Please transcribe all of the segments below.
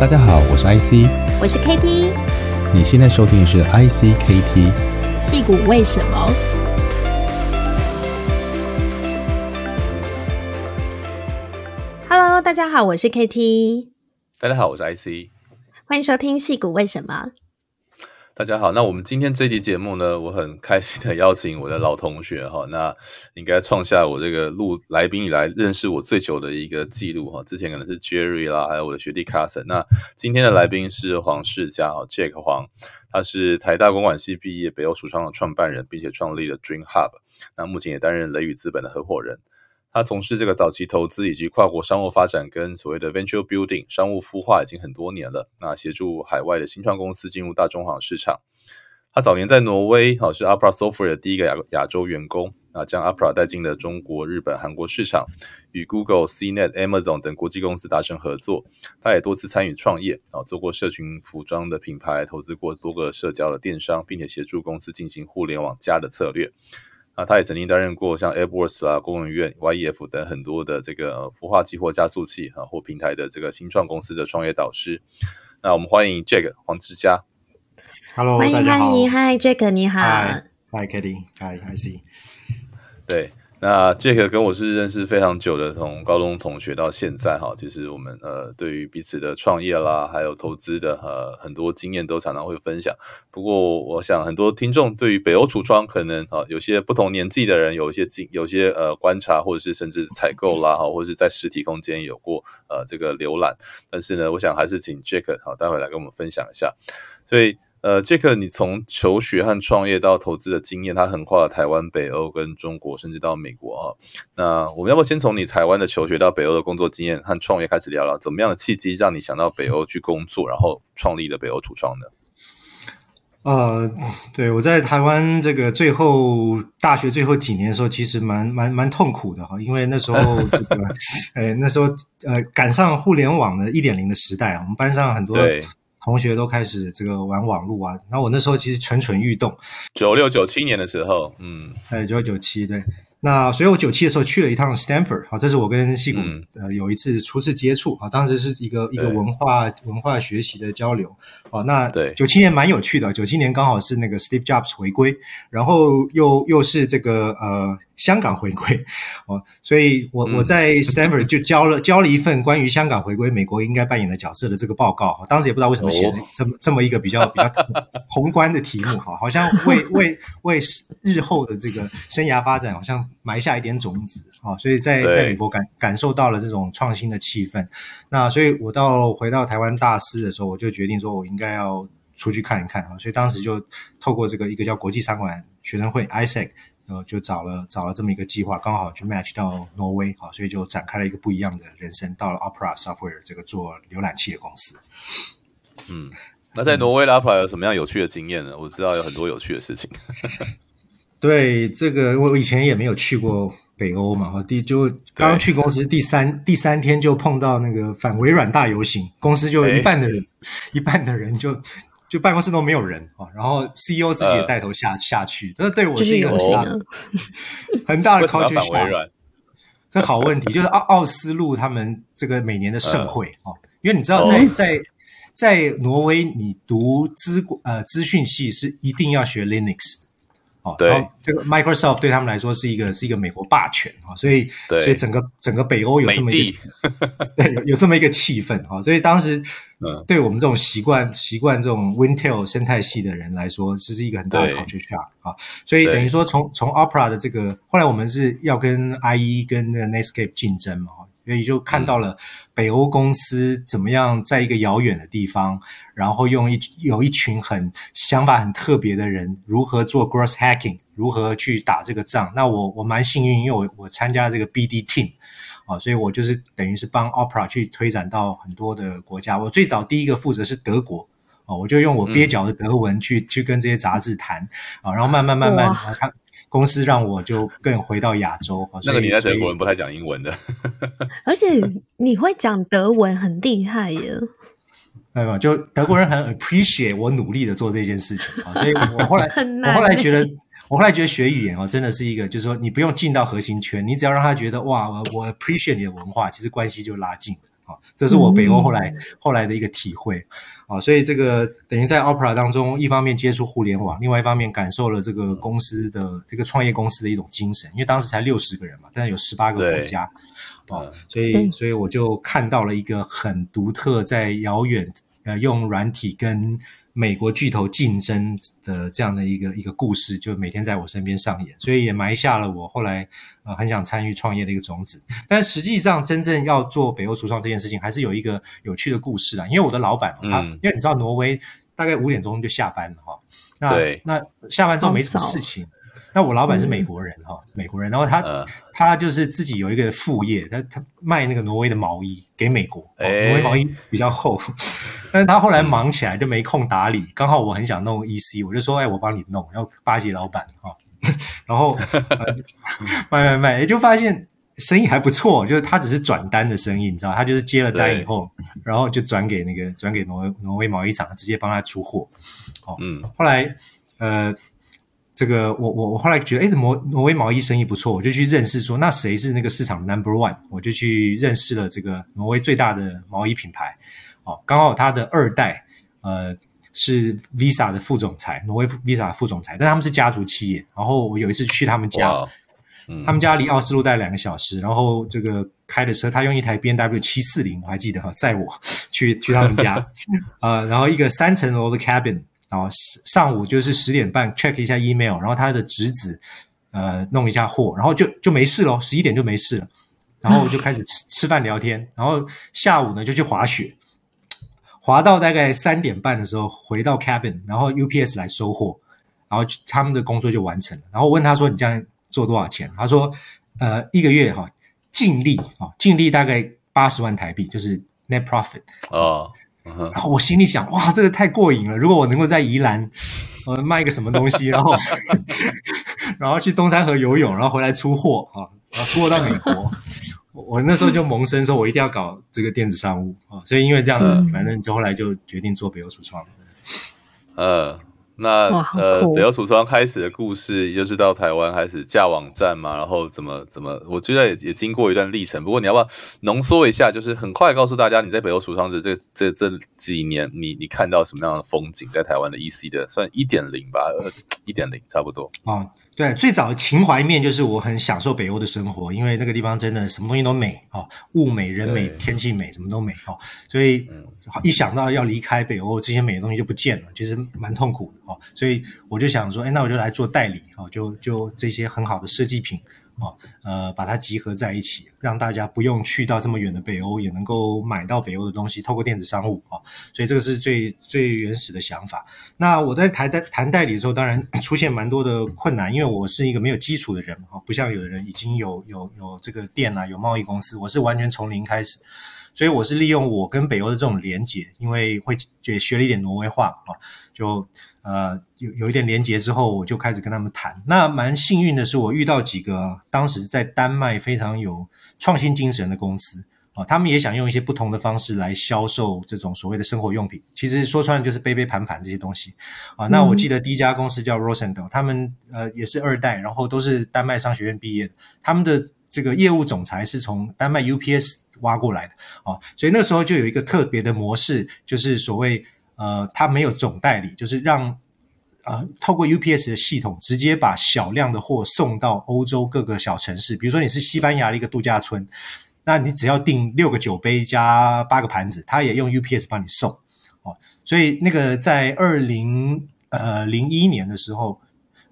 大家好，我是 IC，我是 KT，你现在收听的是 IC KT，戏骨为什么？Hello，大家好，我是 KT，大家好，我是 IC，欢迎收听戏骨为什么。大家好，那我们今天这集节目呢，我很开心的邀请我的老同学哈，那应该创下我这个录来宾以来认识我最久的一个记录哈。之前可能是 Jerry 啦，还有我的学弟 Carson。那今天的来宾是黄世嘉哈，Jack 黄，他是台大公管系毕业，北欧橱窗的创办人，并且创立了 Dream Hub。那目前也担任雷宇资本的合伙人。他从事这个早期投资以及跨国商务发展跟所谓的 venture building 商务孵化已经很多年了。那协助海外的新创公司进入大中华市场。他早年在挪威，好是 Opera Software 的第一个亚亚洲员工，啊，将 Opera 带进了中国、日本、韩国市场，与 Google、CNET、Amazon 等国际公司达成合作。他也多次参与创业，啊，做过社群服装的品牌，投资过多个社交的电商，并且协助公司进行互联网加的策略。啊，他也曾经担任过像 AirWorks 啊、工研院、YEF 等很多的这个孵化器或加速器啊或平台的这个新创公司的创业导师。那我们欢迎 Jack 黄志佳。Hello，欢迎欢迎。Hi Jack，你好。Hi，Hi，Katie，Hi，I see。对。那 Jack 跟我是认识非常久的，从高中同学到现在哈，其实我们呃对于彼此的创业啦，还有投资的呃很多经验都常常会分享。不过我想很多听众对于北欧橱窗可能啊有些不同年纪的人有一些经有些呃观察，或者是甚至采购啦哈，或者是在实体空间有过呃这个浏览。但是呢，我想还是请 Jack 好待会来跟我们分享一下。所以。呃，杰克，你从求学和创业到投资的经验，它横跨了台湾、北欧跟中国，甚至到美国啊。那我们要不要先从你台湾的求学到北欧的工作经验和创业开始聊聊？怎么样的契机让你想到北欧去工作，然后创立了北欧橱窗呢？呃，对，我在台湾这个最后大学最后几年的时候，其实蛮蛮蛮痛苦的哈，因为那时候这个，呃，那时候呃赶上互联网的一点零的时代啊，我们班上很多。同学都开始这个玩网络啊，然后我那时候其实蠢蠢欲动。九六九七年的时候，嗯，哎，九六九七对。那所以我九七的时候去了一趟 Stanford，好，这是我跟矽谷、嗯、呃有一次初次接触，好，当时是一个一个文化文化学习的交流，好，那对九七年蛮有趣的，九七年刚好是那个 Steve Jobs 回归，然后又又是这个呃。香港回归哦，所以我我在 Stanford 就交了 交了一份关于香港回归美国应该扮演的角色的这个报告。当时也不知道为什么写了这么这么一个比较比较宏观的题目哈，好像为 为为日后的这个生涯发展好像埋下一点种子啊。所以在在美国感感受到了这种创新的气氛。那所以我到回到台湾大师的时候，我就决定说我应该要出去看一看啊。所以当时就透过这个一个叫国际商馆学生会 ISEC。呃，就找了找了这么一个计划，刚好去 match 到挪威，好，所以就展开了一个不一样的人生，到了 Opera Software 这个做浏览器的公司。嗯，那在挪威的 Opera 有什么样有趣的经验呢？我知道有很多有趣的事情。对，这个我以前也没有去过北欧嘛，哈，第就刚刚去公司第三第三天就碰到那个反微软大游行，公司就一半的人，一半的人就。就办公室都没有人啊，然后 CEO 自己也带头下、呃、下去，这对我是一个很大的很大的 culture shock。这好问题，就是奥奥斯陆他们这个每年的盛会啊、呃，因为你知道在、哦、在在挪威，你读资呃资讯系是一定要学 Linux。对，这个 Microsoft 对他们来说是一个是一个美国霸权啊，所以所以整个整个北欧有这么一个 对有有这么一个气氛啊，所以当时嗯，对我们这种习惯习惯这种 Wintel 生态系的人来说，这是一个很大的 culture shock 啊，所以等于说从从 Opera 的这个后来我们是要跟 IE 跟那个 Netscape 竞争嘛。所以就看到了北欧公司怎么样在一个遥远的地方，然后用一有一群很想法很特别的人，如何做 growth hacking，如何去打这个仗。那我我蛮幸运，因为我我参加了这个 BD team 啊，所以我就是等于是帮 Opera 去推展到很多的国家。我最早第一个负责是德国哦，我就用我蹩脚的德文去、嗯、去跟这些杂志谈啊，然后慢慢慢慢看。公司让我就更回到亚洲。那个你在德国人不太讲英文的，而且你会讲德文很厉害耶。没有？就德国人很 appreciate 我努力的做这件事情啊，所以我后来我后来 觉得，我后来觉得学语言哦，真的是一个，就是说你不用进到核心圈，你只要让他觉得哇，我 appreciate 你的文化，其实关系就拉近了。啊，这是我北欧后来、嗯、后来的一个体会。啊，所以这个等于在 Opera 当中，一方面接触互联网，另外一方面感受了这个公司的这个创业公司的一种精神，因为当时才六十个人嘛，但是有十八个国家。啊，所以所以我就看到了一个很独特，在遥远呃用软体跟。美国巨头竞争的这样的一个一个故事，就每天在我身边上演，所以也埋下了我后来呃很想参与创业的一个种子。但实际上，真正要做北欧橱窗这件事情，还是有一个有趣的故事啊。因为我的老板他，因为你知道挪威大概五点钟就下班了哈，那那下班之后没什么事情。那我老板是美国人哈，嗯、美国人，然后他、呃、他就是自己有一个副业，他他卖那个挪威的毛衣给美国，欸、挪威毛衣比较厚，但是他后来忙起来就没空打理，刚好我很想弄 EC，我就说，哎，我帮你弄，然后巴结老板哈，然后 卖卖卖，也就发现生意还不错，就是他只是转单的生意，你知道，他就是接了单以后，然后就转给那个转给挪威挪威毛衣厂，直接帮他出货，哦，嗯，后来呃。这个我我我后来觉得，哎，挪挪威毛衣生意不错，我就去认识说，那谁是那个市场的 number one？我就去认识了这个挪威最大的毛衣品牌，哦，刚好他的二代，呃，是 Visa 的副总裁，挪威 Visa 的副总裁，但他们是家族企业。然后我有一次去他们家，嗯、他们家离奥斯陆大概两个小时，然后这个开的车，他用一台 B N W 七四零，我还记得哈，载我去去他们家，呃，然后一个三层楼的 cabin。然后上午就是十点半 check 一下 email，然后他的侄子呃弄一下货，然后就就没事了，十一点就没事了，然后就开始吃吃饭聊天，然后下午呢就去滑雪，滑到大概三点半的时候回到 cabin，然后 UPS 来收货，然后他们的工作就完成了。然后我问他说：“你这样做多少钱？”他说：“呃，一个月哈净利啊，净利大概八十万台币，就是 net profit 哦。”然后我心里想，哇，这个太过瘾了！如果我能够在宜兰，呃，卖一个什么东西，然后，然后去东山河游泳，然后回来出货啊，然后出货到美国，我那时候就萌生说，我一定要搞这个电子商务啊，所以因为这样子，反正就后来就决定做北欧橱窗。呃。那呃，北欧橱窗开始的故事，也就是到台湾开始架网站嘛，然后怎么怎么，我觉得也也经过一段历程。不过你要不要浓缩一下，就是很快告诉大家，你在北欧橱窗的这这这几年，你你看到什么样的风景？在台湾的 EC 的算一点零吧，一点零差不多啊。对，最早的情怀面就是我很享受北欧的生活，因为那个地方真的什么东西都美哦，物美人美，天气美，什么都美哦。所以一想到要离开北欧，这些美的东西就不见了，其实蛮痛苦的哦。所以我就想说，哎，那我就来做代理哦，就就这些很好的设计品。哦，呃，把它集合在一起，让大家不用去到这么远的北欧，也能够买到北欧的东西，透过电子商务啊，哦，所以这个是最最原始的想法。那我在谈代谈代理的时候，当然 出现蛮多的困难，因为我是一个没有基础的人啊，不像有的人已经有有有这个店啊，有贸易公司，我是完全从零开始，所以我是利用我跟北欧的这种连结，因为会也学了一点挪威话啊。就呃有有一点连结之后，我就开始跟他们谈。那蛮幸运的是，我遇到几个当时在丹麦非常有创新精神的公司啊，他们也想用一些不同的方式来销售这种所谓的生活用品。其实说穿了就是杯杯盘盘这些东西啊。那我记得第一家公司叫 Rosendal，他们呃也是二代，然后都是丹麦商学院毕业的。他们的这个业务总裁是从丹麦 UPS 挖过来的啊，所以那时候就有一个特别的模式，就是所谓。呃，他没有总代理，就是让呃透过 UPS 的系统直接把小量的货送到欧洲各个小城市。比如说你是西班牙的一个度假村，那你只要订六个酒杯加八个盘子，他也用 UPS 帮你送。哦，所以那个在二零呃零一年的时候，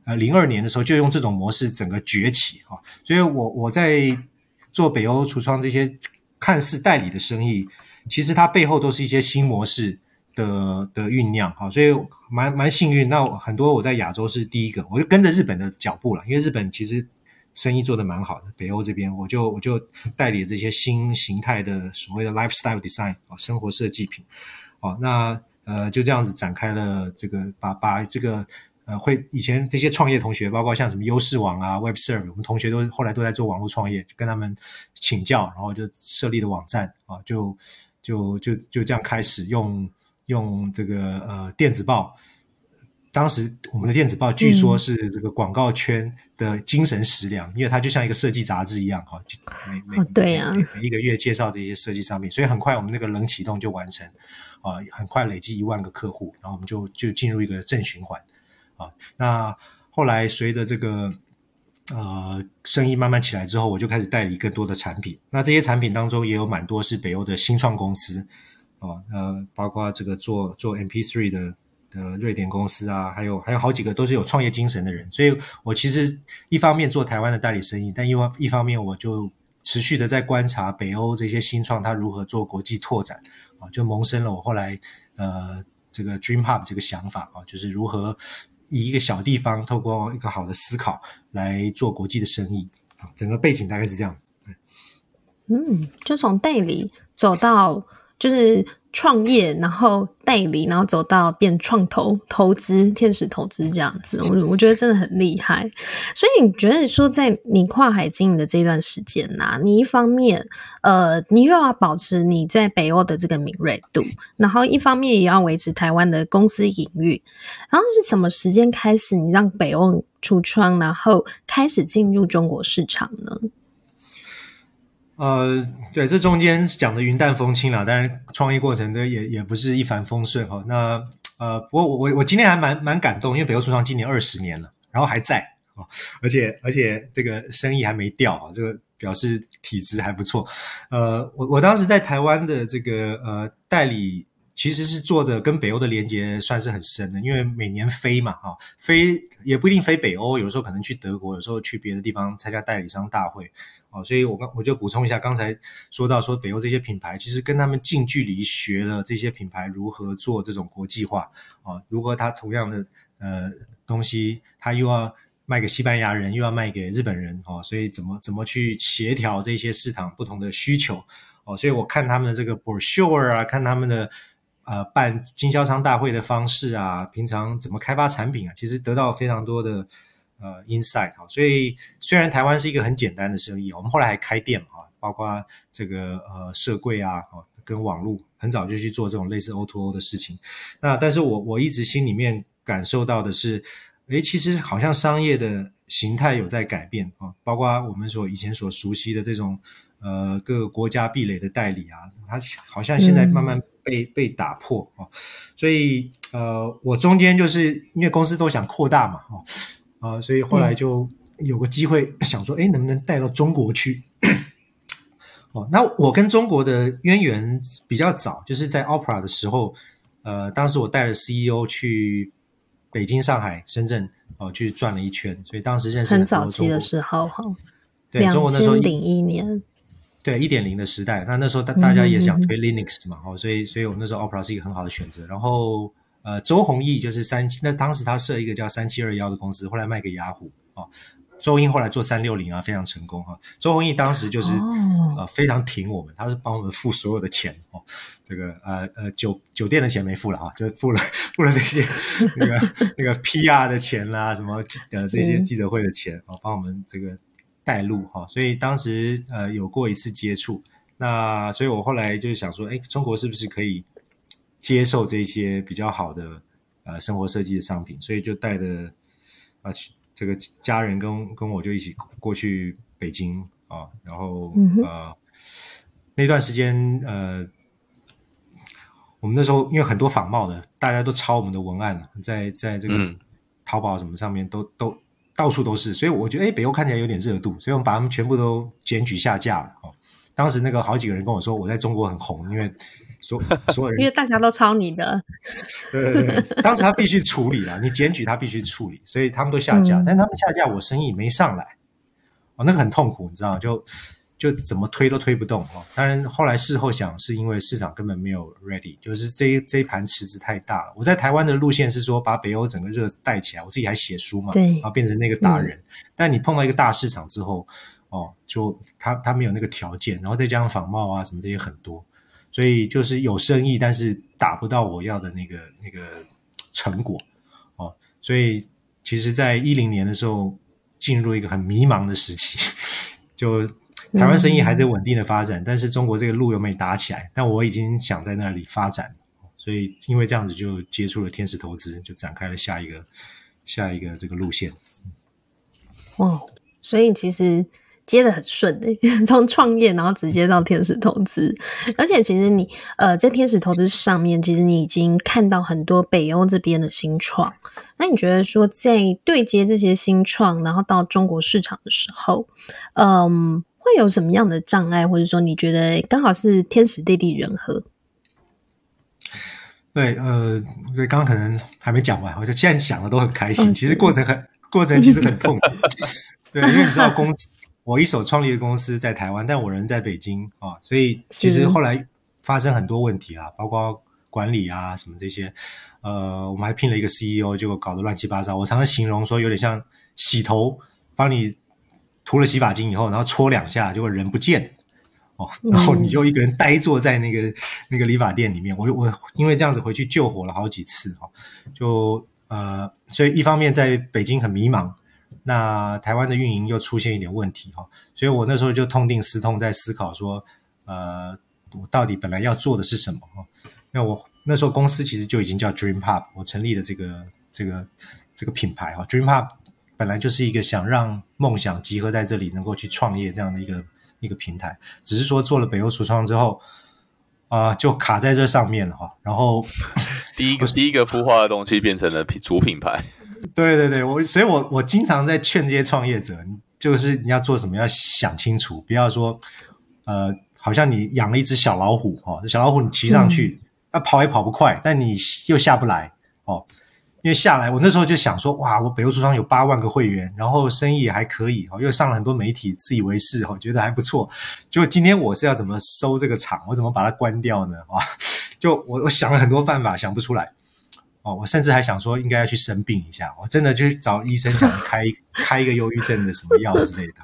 呃零二年的时候就用这种模式整个崛起啊。所以我我在做北欧橱窗这些看似代理的生意，其实它背后都是一些新模式。的的酝酿，好，所以蛮蛮幸运。那很多我在亚洲是第一个，我就跟着日本的脚步了，因为日本其实生意做得蛮好的。北欧这边，我就我就代理这些新形态的所谓的 lifestyle design 啊，生活设计品。好，那呃就这样子展开了这个，把把这个呃会以前这些创业同学，包括像什么优势网啊、Webserve，我们同学都后来都在做网络创业，跟他们请教，然后就设立的网站啊，就就就就这样开始用。用这个呃电子报当时我们的电子报据说是这个广告圈的精神食粮，嗯、因为它就像一个设计杂志一样哈，每每、哦、对啊、每每一个月介绍这些设计商品，所以很快我们那个冷启动就完成啊，很快累积一万个客户，然后我们就就进入一个正循环啊。那后来随着这个呃生意慢慢起来之后，我就开始代理更多的产品。那这些产品当中也有蛮多是北欧的新创公司啊，呃，包括这个做做 MP3 的。的，瑞典公司啊，还有还有好几个都是有创业精神的人，所以我其实一方面做台湾的代理生意，但一方一方面我就持续的在观察北欧这些新创它如何做国际拓展啊，就萌生了我后来呃这个 Dream Hub 这个想法啊，就是如何以一个小地方透过一个好的思考来做国际的生意啊，整个背景大概是这样。嗯，就从代理走到就是。创业，然后代理，然后走到变创投投资、天使投资这样子，我我觉得真的很厉害。所以你觉得说，在你跨海经营的这段时间呐、啊，你一方面呃，你又要保持你在北欧的这个敏锐度，然后一方面也要维持台湾的公司营运。然后是什么时间开始，你让北欧橱窗，然后开始进入中国市场呢？呃，对，这中间讲的云淡风轻啦，当然创业过程的也也不是一帆风顺哈。那呃，不过我我我今天还蛮蛮感动，因为北欧橱窗今年二十年了，然后还在哦，而且 而且这个生意还没掉啊，这个表示体质还不错。呃，我我当时在台湾的这个呃代理。其实是做的跟北欧的连接算是很深的，因为每年飞嘛，哈，飞也不一定飞北欧，有时候可能去德国，有时候去别的地方参加代理商大会，哦，所以我刚我就补充一下，刚才说到说北欧这些品牌，其实跟他们近距离学了这些品牌如何做这种国际化，啊，如果他同样的呃东西，他又要卖给西班牙人，又要卖给日本人，哦，所以怎么怎么去协调这些市场不同的需求，哦，所以我看他们的这个 brochure 啊，看他们的。呃，办经销商大会的方式啊，平常怎么开发产品啊，其实得到非常多的呃 insight 哈。所以虽然台湾是一个很简单的生意，我们后来还开店嘛，包括这个呃社柜啊，跟网络很早就去做这种类似 O2O O 的事情。那但是我我一直心里面感受到的是，诶，其实好像商业的形态有在改变啊，包括我们所以前所熟悉的这种呃各个国家壁垒的代理啊，它好像现在慢慢、嗯。被被打破啊，所以呃，我中间就是因为公司都想扩大嘛，啊、呃，所以后来就有个机会想说，哎，能不能带到中国去？哦，那我跟中国的渊源比较早，就是在 Opera 的时候，呃，当时我带了 CEO 去北京、上海、深圳哦、呃，去转了一圈，所以当时认识很，很早期的时候，哈，对，中国那时候零一年。对一点零的时代，那那时候大大家也想推 Linux 嘛，哦、嗯，所以所以我们那时候 Opera 是一个很好的选择。然后呃，周鸿祎就是三七，那当时他设一个叫三七二幺的公司，后来卖给雅虎啊。周英后来做三六零啊，非常成功哈、哦。周鸿祎当时就是、哦、呃非常挺我们，他是帮我们付所有的钱哦，这个呃呃酒酒店的钱没付了啊，就付了付了这些那个那个 PR 的钱啦，什么呃这些记者会的钱哦，帮我们这个。带路哈，所以当时呃有过一次接触，那所以我后来就想说，哎，中国是不是可以接受这些比较好的呃生活设计的商品？所以就带着啊这个家人跟跟我就一起过去北京啊，然后呃那段时间呃我们那时候因为很多仿冒的，大家都抄我们的文案，在在这个淘宝什么上面都都。到处都是，所以我觉得，哎，北欧看起来有点热度，所以我们把他们全部都检举下架了。哦，当时那个好几个人跟我说，我在中国很红，因为所所有人，因为大家都抄你的。对对对，当时他必须处理了，你检举他必须处理，所以他们都下架。嗯、但他们下架，我生意没上来，哦，那个很痛苦，你知道就。就怎么推都推不动哦。当然后来事后想，是因为市场根本没有 ready，就是这一这一盘池子太大了。我在台湾的路线是说把北欧整个热带起来，我自己还写书嘛，对，然后变成那个大人。嗯、但你碰到一个大市场之后，哦，就他他没有那个条件，然后再加上仿冒啊什么这些很多，所以就是有生意，但是达不到我要的那个那个成果哦。所以其实，在一零年的时候，进入一个很迷茫的时期，就。台湾生意还在稳定的发展，但是中国这个路又没打起来。但我已经想在那里发展，所以因为这样子就接触了天使投资，就展开了下一个下一个这个路线。哇，所以其实。接的很顺诶，从创业然后直接到天使投资，而且其实你呃在天使投资上面，其实你已经看到很多北欧这边的新创。那你觉得说在对接这些新创，然后到中国市场的时候，嗯，会有什么样的障碍，或者说你觉得刚好是天时地利人和？对，呃，所以刚刚可能还没讲完，我就现在讲的都很开心，其实过程很过程其实很痛苦，对，因为你知道公司。我一手创立的公司在台湾，但我人在北京啊，所以其实后来发生很多问题啊，包括管理啊什么这些。呃，我们还聘了一个 CEO，结果搞得乱七八糟。我常常形容说，有点像洗头，帮你涂了洗发精以后，然后搓两下，结果人不见哦，然后你就一个人呆坐在那个那个理发店里面。我我因为这样子回去救火了好几次哦，就呃，所以一方面在北京很迷茫。那台湾的运营又出现一点问题哈，所以我那时候就痛定思痛，在思考说，呃，我到底本来要做的是什么哈？那我那时候公司其实就已经叫 Dream Pub，我成立了这个这个这个品牌哈。Dream Pub 本来就是一个想让梦想集合在这里，能够去创业这样的一个一个平台，只是说做了北欧橱窗之后，啊、就卡在这上面了哈。然后 第一个第一个孵化的东西变成了主品牌。对对对，我所以我，我我经常在劝这些创业者，就是你要做什么，要想清楚，不要说，呃，好像你养了一只小老虎哦，小老虎你骑上去，它、嗯、跑也跑不快，但你又下不来哦，因为下来，我那时候就想说，哇，我北欧橱窗有八万个会员，然后生意也还可以哦，又上了很多媒体，自以为是哦，觉得还不错。就今天我是要怎么收这个场，我怎么把它关掉呢？啊，就我我想了很多办法，想不出来。哦，我甚至还想说应该要去生病一下，我真的去找医生想开 开一个忧郁症的什么药之类的，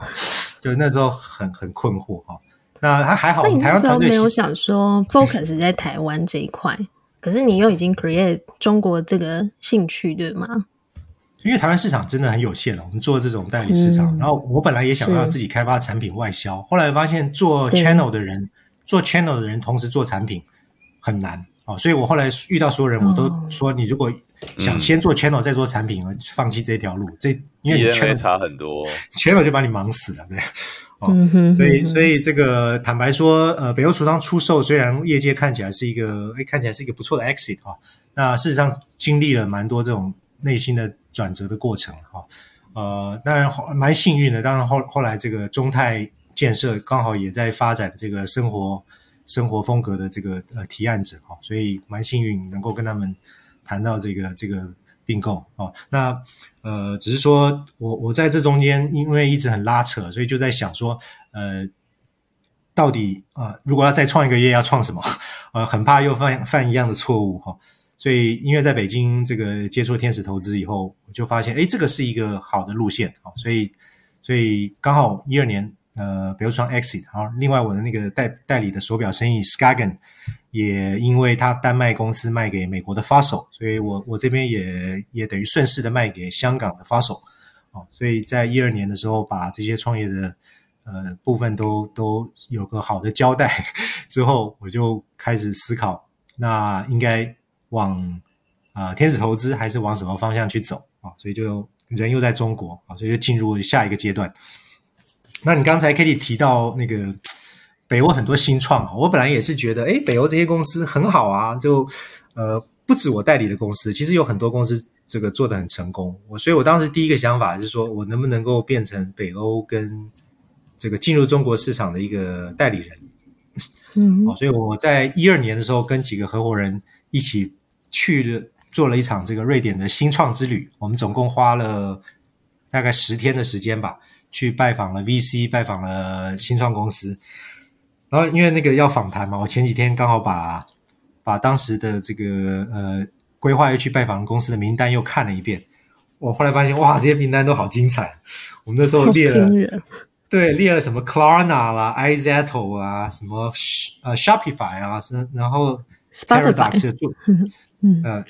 就那时候很很困惑哈。那他还好，那你那时候没有想说 focus 在台湾这一块，可是你又已经 create 中国这个兴趣对吗？因为台湾市场真的很有限了，我们做这种代理市场，嗯、然后我本来也想要自己开发产品外销，后来发现做 channel 的人做 channel 的人同时做产品很难。哦，所以我后来遇到所有人，我都说，你如果想先做 channel 再做产品，放弃这条路，这因为你 channel 差很多，channel 就把你忙死了，对。哦，所以所以这个坦白说，呃，北欧橱窗出售虽然业界看起来是一个，哎，看起来是一个不错的 exit 哈，那事实上经历了蛮多这种内心的转折的过程哈，呃，当然蛮幸运的，当然后后来这个中泰建设刚好也在发展这个生活。生活风格的这个呃提案者哈，所以蛮幸运能够跟他们谈到这个这个并购哦。那呃，只是说我我在这中间因为一直很拉扯，所以就在想说呃，到底啊、呃，如果要再创一个业，要创什么？呃，很怕又犯犯一样的错误哈。所以因为在北京这个接触天使投资以后，我就发现诶，这个是一个好的路线啊。所以所以刚好一二年。呃，比如说 exit，啊，另外我的那个代代理的手表生意 Skagen 也因为他丹麦公司卖给美国的 Fossil，所以我我这边也也等于顺势的卖给香港的 Fossil，哦，所以在一二年的时候把这些创业的呃部分都都有个好的交代 之后，我就开始思考，那应该往啊、天使投资还是往什么方向去走啊、所以就人又在中国啊、所以就进入下一个阶段。那你刚才 Kitty 提到那个北欧很多新创，我本来也是觉得，哎，北欧这些公司很好啊，就呃不止我代理的公司，其实有很多公司这个做的很成功。我所以，我当时第一个想法是说，我能不能够变成北欧跟这个进入中国市场的一个代理人？嗯，好，所以我在一二年的时候，跟几个合伙人一起去了做了一场这个瑞典的新创之旅，我们总共花了大概十天的时间吧。去拜访了 VC，拜访了新创公司，然后因为那个要访谈嘛，我前几天刚好把把当时的这个呃规划要去拜访公司的名单又看了一遍，我后来发现哇，这些名单都好精彩。我们那时候列了，对，列了什么 Klarna 啦、iZettle 啊，什么呃 Shopify 啊，是然后 Paradox 做，嗯。呃。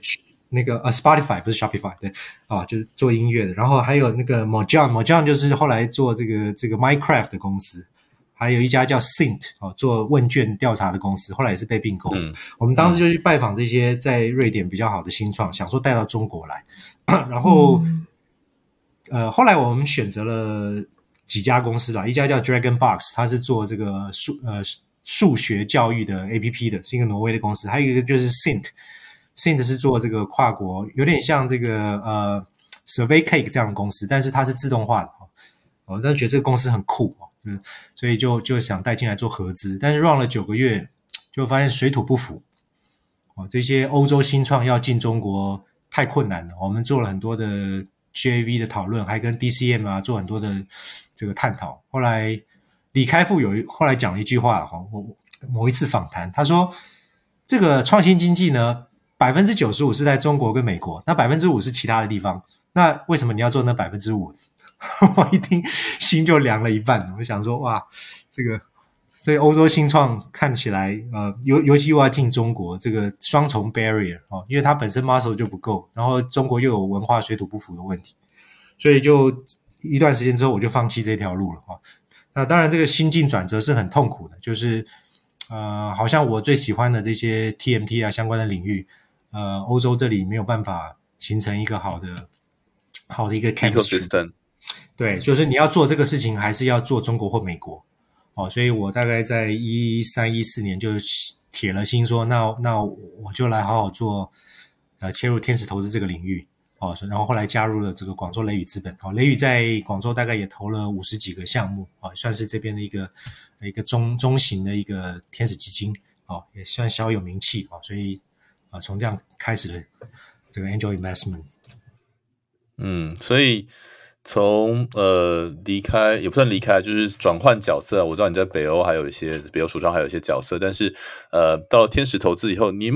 那个呃，Spotify 不是 Shopify，对啊，就是做音乐的。然后还有那个 Mojang，Mojang 就是后来做这个这个 Minecraft 的公司。还有一家叫 Sint 哦，做问卷调查的公司，后来也是被并购。嗯，我们当时就去拜访这些在瑞典比较好的新创，想说带到中国来。然后，嗯、呃，后来我们选择了几家公司啦，一家叫 Dragon Box，它是做这个数呃数学教育的 APP 的，是一个挪威的公司。还有一个就是 Cint，Cint 是做这个跨国，有点像这个呃 Survey Cake 这样的公司，但是它是自动化的。我真的觉得这个公司很酷。嗯，所以就就想带进来做合资，但是 run 了九个月，就发现水土不服。哦，这些欧洲新创要进中国太困难了。我们做了很多的 JV 的讨论，还跟 DCM 啊做很多的这个探讨。后来李开复有一后来讲了一句话哈，我某一次访谈，他说这个创新经济呢，百分之九十五是在中国跟美国，那百分之五是其他的地方。那为什么你要做那百分之五？我一听心就凉了一半，我想说哇，这个所以欧洲新创看起来呃，尤尤其又要进中国，这个双重 barrier 哦，因为它本身 muscle 就不够，然后中国又有文化水土不服的问题，所以就一段时间之后我就放弃这条路了啊。那当然这个心境转折是很痛苦的，就是呃，好像我最喜欢的这些 TMT 啊相关的领域，呃，欧洲这里没有办法形成一个好的好的一个 chemistry。对，就是你要做这个事情，还是要做中国或美国？哦，所以我大概在一三一四年就铁了心说，那那我就来好好做，呃，切入天使投资这个领域。哦，然后后来加入了这个广州雷雨资本。哦，雷雨在广州大概也投了五十几个项目，哦，算是这边的一个一个中中型的一个天使基金。哦，也算小有名气。哦，所以啊，从这样开始的这个 angel investment。嗯，所以。从呃离开也不算离开，就是转换角色。我知道你在北欧还有一些北欧橱窗还有一些角色，但是呃到了天使投资以后，你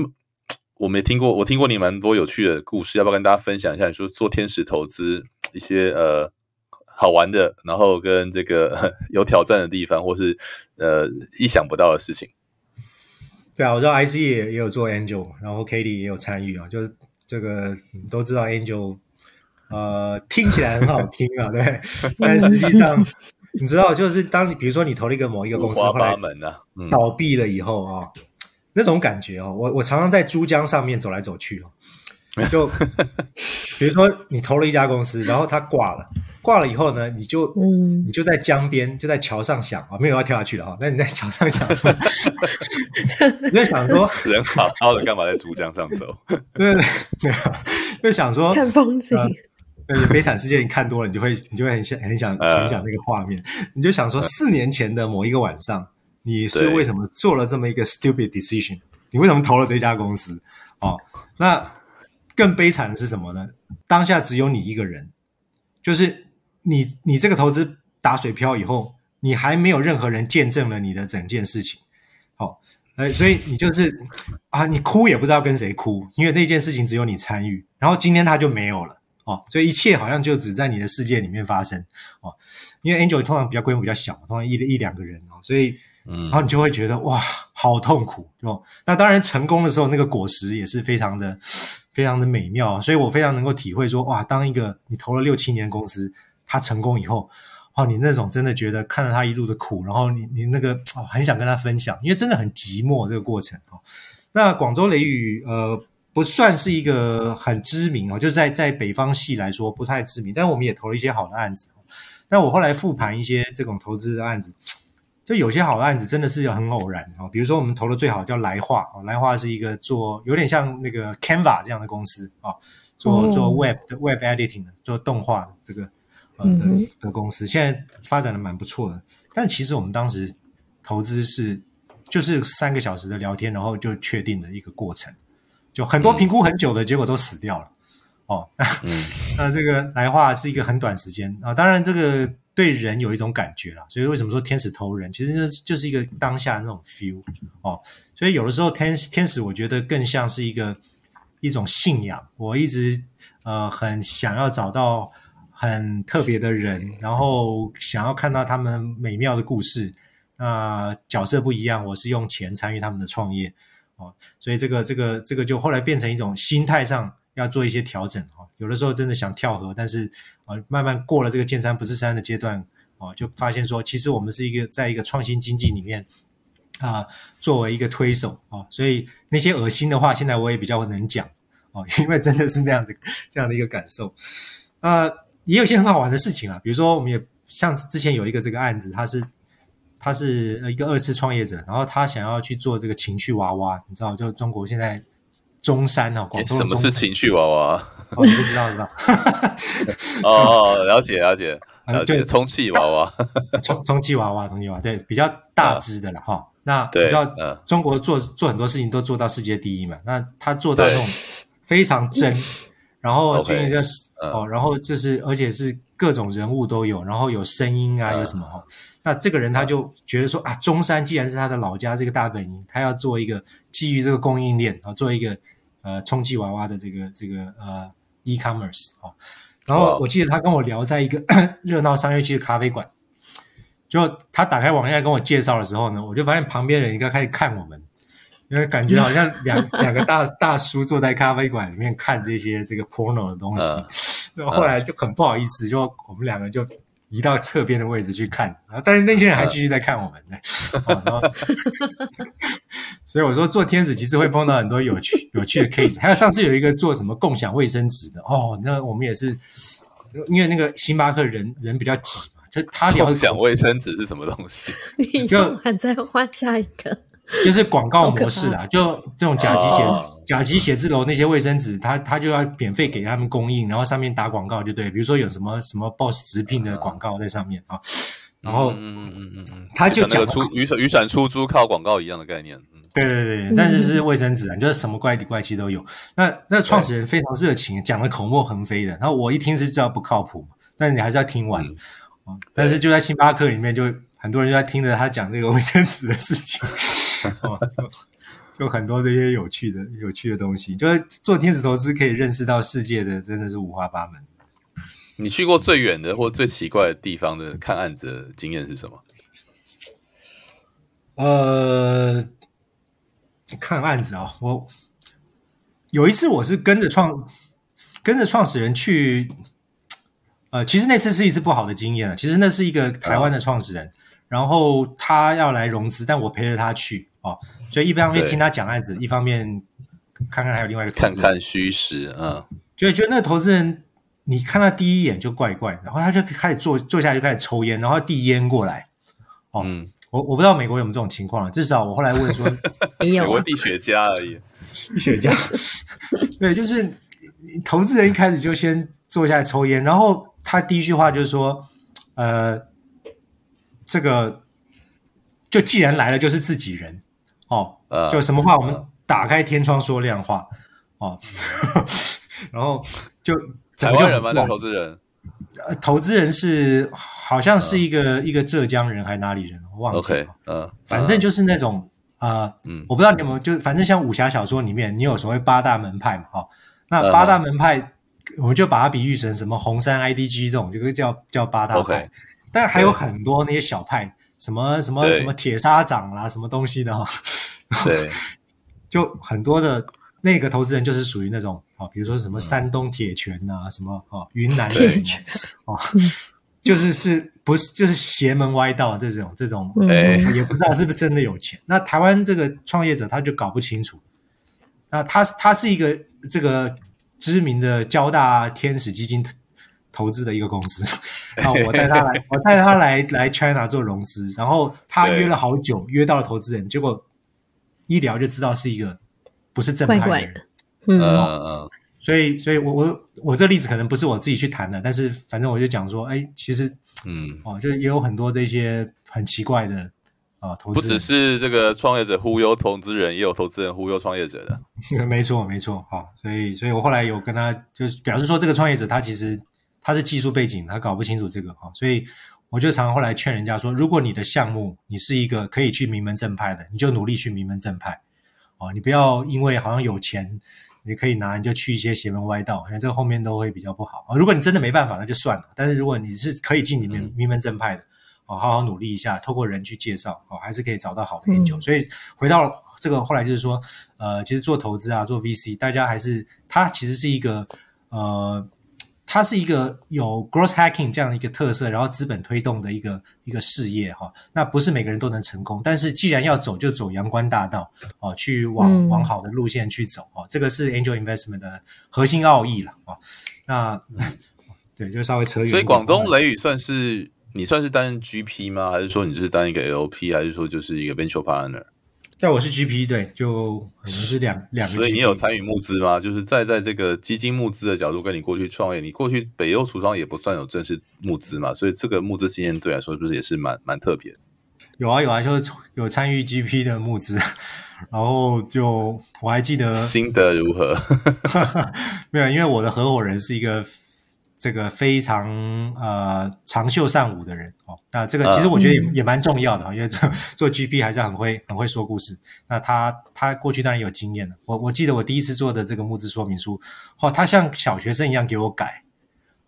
我没听过，我听过你蛮多有趣的故事，要不要跟大家分享一下？你说做天使投资一些呃好玩的，然后跟这个 有挑战的地方，或是呃意想不到的事情。对啊，我知道 IC 也也有做 Angel，然后 Katie 也有参与啊，就是这个都知道 Angel。呃，听起来很好听啊，对，但实际上，你知道，就是当你比如说你投了一个某一个公司，后来倒闭了以后啊、哦，那种感觉哦，我我常常在珠江上面走来走去哦，就比如说你投了一家公司，然后它挂了，挂了以后呢，你就你就在江边，就在桥上想啊，没有要跳下去了哈，那你在桥上想说，你在想说人好好的干嘛在珠江上走？对 对对，就想说看风景。呃对，悲惨世界你看多了，你就会你就会很想很想很想那个画面，呃、你就想说四年前的某一个晚上，你是为什么做了这么一个 stupid decision？你为什么投了这家公司？哦，那更悲惨的是什么呢？当下只有你一个人，就是你你这个投资打水漂以后，你还没有任何人见证了你的整件事情。哦，呃，所以你就是啊，你哭也不知道跟谁哭，因为那件事情只有你参与，然后今天它就没有了。哦，所以一切好像就只在你的世界里面发生哦，因为 Angel 通常比较规模比较小，通常一一两个人哦，所以，嗯，然后你就会觉得哇，好痛苦哦。那当然成功的时候，那个果实也是非常的、非常的美妙，所以我非常能够体会说，哇，当一个你投了六七年公司，它成功以后，哦，你那种真的觉得看着他一路的苦，然后你你那个哦，很想跟他分享，因为真的很寂寞这个过程哦。那广州雷宇呃。不算是一个很知名哦，就是在在北方系来说不太知名，但我们也投了一些好的案子。但我后来复盘一些这种投资的案子，就有些好的案子真的是很偶然哦。比如说我们投的最好叫来化哦，来化是一个做有点像那个 Canva 这样的公司啊，做做 Web 的 Web Editing 的，做动画的这个呃的的公司，现在发展的蛮不错的。但其实我们当时投资是就是三个小时的聊天，然后就确定的一个过程。就很多评估很久的结果都死掉了，嗯、哦，那、嗯、那这个来化是一个很短时间啊，当然这个对人有一种感觉啦，所以为什么说天使投人，其实就是就是一个当下那种 feel 哦，所以有的时候天使天使我觉得更像是一个一种信仰，我一直呃很想要找到很特别的人，然后想要看到他们美妙的故事，那、角色不一样，我是用钱参与他们的创业。哦，所以这个这个这个就后来变成一种心态上要做一些调整哈。有的时候真的想跳河，但是啊，慢慢过了这个见山不是山的阶段，哦，就发现说，其实我们是一个在一个创新经济里面啊、呃，作为一个推手啊、哦，所以那些恶心的话，现在我也比较能讲哦，因为真的是那样的这样的一个感受。呃，也有一些很好玩的事情啊，比如说我们也像之前有一个这个案子，他是他是一个二次创业者，然后他想要去做这个情趣娃娃，你知道，就中国现在中山哦，广东什么是情趣娃娃？哦，你不知道是吧？哦，了解了解。了解，充气娃娃，充充气娃娃，充气娃娃，对，比较大只的了哈。那你知道，中国做做很多事情都做到世界第一嘛？那他做到那种非常真，然后就那个哦，然后就是而且是各种人物都有，然后有声音啊，有什么哈？那这个人他就觉得说啊，中山既然是他的老家，这个大本营，他要做一个基于这个供应链啊，做一个呃充气娃娃的这个这个呃 e-commerce 哦。然后我记得他跟我聊，在一个 热闹商业区的咖啡馆，就他打开网页跟我介绍的时候呢，我就发现旁边人应该开始看我们，因为感觉好像两 两个大大叔坐在咖啡馆里面看这些这个 porno 的东西，然后后来就很不好意思，就我们两个就。移到侧边的位置去看，然后但是那些人还继续在看我们呢。然后，所以我说做天使其实会碰到很多有趣有趣的 case。还有上次有一个做什么共享卫生纸的哦，那我们也是因为那个星巴克人人比较挤嘛，就他聊共享卫生纸是什么东西？你就还在换下一个。就是广告模式啦，就这种甲级写、哦、甲级写字楼那些卫生纸，他他就要免费给他们供应，然后上面打广告就对，比如说有什么什么 Boss 直聘的广告在上面啊，然后嗯嗯嗯嗯嗯，他就讲出雨伞雨伞出租靠广告一样的概念，嗯，对对对，但是是卫生纸啊，就是什么怪里怪气都有。那那创始人非常热情，讲的口沫横飞的，然后我一听是知道不靠谱嘛，但你还是要听完，嗯，但是就在星巴克里面就。很多人就在听着他讲这个卫生纸的事情，哦，就就很多这些有趣的、有趣的东西。就是做天使投资可以认识到世界的，真的是五花八门。你去过最远的或最奇怪的地方的看案子的经验是什么？呃，看案子啊，哦，我有一次我是跟着创跟着创始人去，呃，其实那次是一次不好的经验了。其实那是一个台湾的创始人。哦然后他要来融资，但我陪着他去哦，所以一方面听他讲案子，一方面看看还有另外一个投资人。看看虚实，嗯，就觉得那个投资人，你看他第一眼就怪怪，然后他就开始坐坐下来就开始抽烟，然后递烟过来，哦，嗯、我我不知道美国有没有这种情况了，至少我后来问说，没有，我递雪茄而已，雪茄，对，就是投资人一开始就先坐下来抽烟，然后他第一句话就是说，呃。这个就既然来了，就是自己人哦。呃，就什么话，我们打开天窗说亮话哦。然后就台湾人吗？那投资人？呃，投资人是好像是一个一个浙江人还是哪里人？我忘记了。嗯，反正就是那种啊，嗯，我不知道你有没有，就反正像武侠小说里面，你有所谓八大门派嘛？哦，那八大门派，我们就把它比喻成什么红山 IDG 这种，这个叫叫八大派。但是还有很多那些小派，什么什么什么铁砂掌啦，什么东西的哈，对，就很多的那个投资人就是属于那种啊，比如说什么山东铁拳呐，什么啊云南铁拳啊，就是是不是就是邪门歪道这种这种，也不知道是不是真的有钱。那台湾这个创业者他就搞不清楚，那他他是一个这个知名的交大天使基金。投资的一个公司，然后我带他来，我带他来来 China 做融资，然后他约了好久，约到了投资人，结果一聊就知道是一个不是正派的人，怪怪的。嗯。嗯，所以所以我我我这例子可能不是我自己去谈的，但是反正我就讲说，哎，其实嗯。哦，就也有很多这些很奇怪的啊投资，不只是这个创业者忽悠投资人，也有投资人忽悠创业者的，没错没错，好，所以所以我后来有跟他就是表示说，这个创业者他其实。他是技术背景，他搞不清楚这个哈，所以我就常常后来劝人家说，如果你的项目你是一个可以去名门正派的，你就努力去名门正派哦，你不要因为好像有钱你可以拿，你就去一些邪门歪道，因为这个后面都会比较不好啊。如果你真的没办法，那就算了。但是如果你是可以进里面名门正派的哦，好好努力一下，透过人去介绍哦，还是可以找到好的研究。所以回到这个后来就是说，呃，其实做投资啊，做 VC，大家还是它其实是一个呃。它是一个有 growth hacking 这样一个特色，然后资本推动的一个一个事业哈。那不是每个人都能成功，但是既然要走，就走阳关大道哦，去往往好的路线去走哦。这个是 angel investment 的核心奥义了啊。那对，就稍微扯远。所以广东雷雨算是你算是担任 GP 吗？还是说你就是担任一个 LP？还是说就是一个 venture partner？但我是 GP，对，就可能是两两个。所以你有参与募资吗？就是在在这个基金募资的角度，跟你过去创业，你过去北欧橱窗也不算有正式募资嘛，所以这个募资经验对来说，是不是也是蛮蛮特别？有啊有啊，就是有参与 GP 的募资，然后就我还记得心得如何？没有，因为我的合伙人是一个。这个非常呃长袖善舞的人哦，那这个其实我觉得也、uh, 也蛮重要的啊，因为做 做 GP 还是很会很会说故事。那他他过去当然有经验了。我我记得我第一次做的这个募资说明书，哦，他像小学生一样给我改，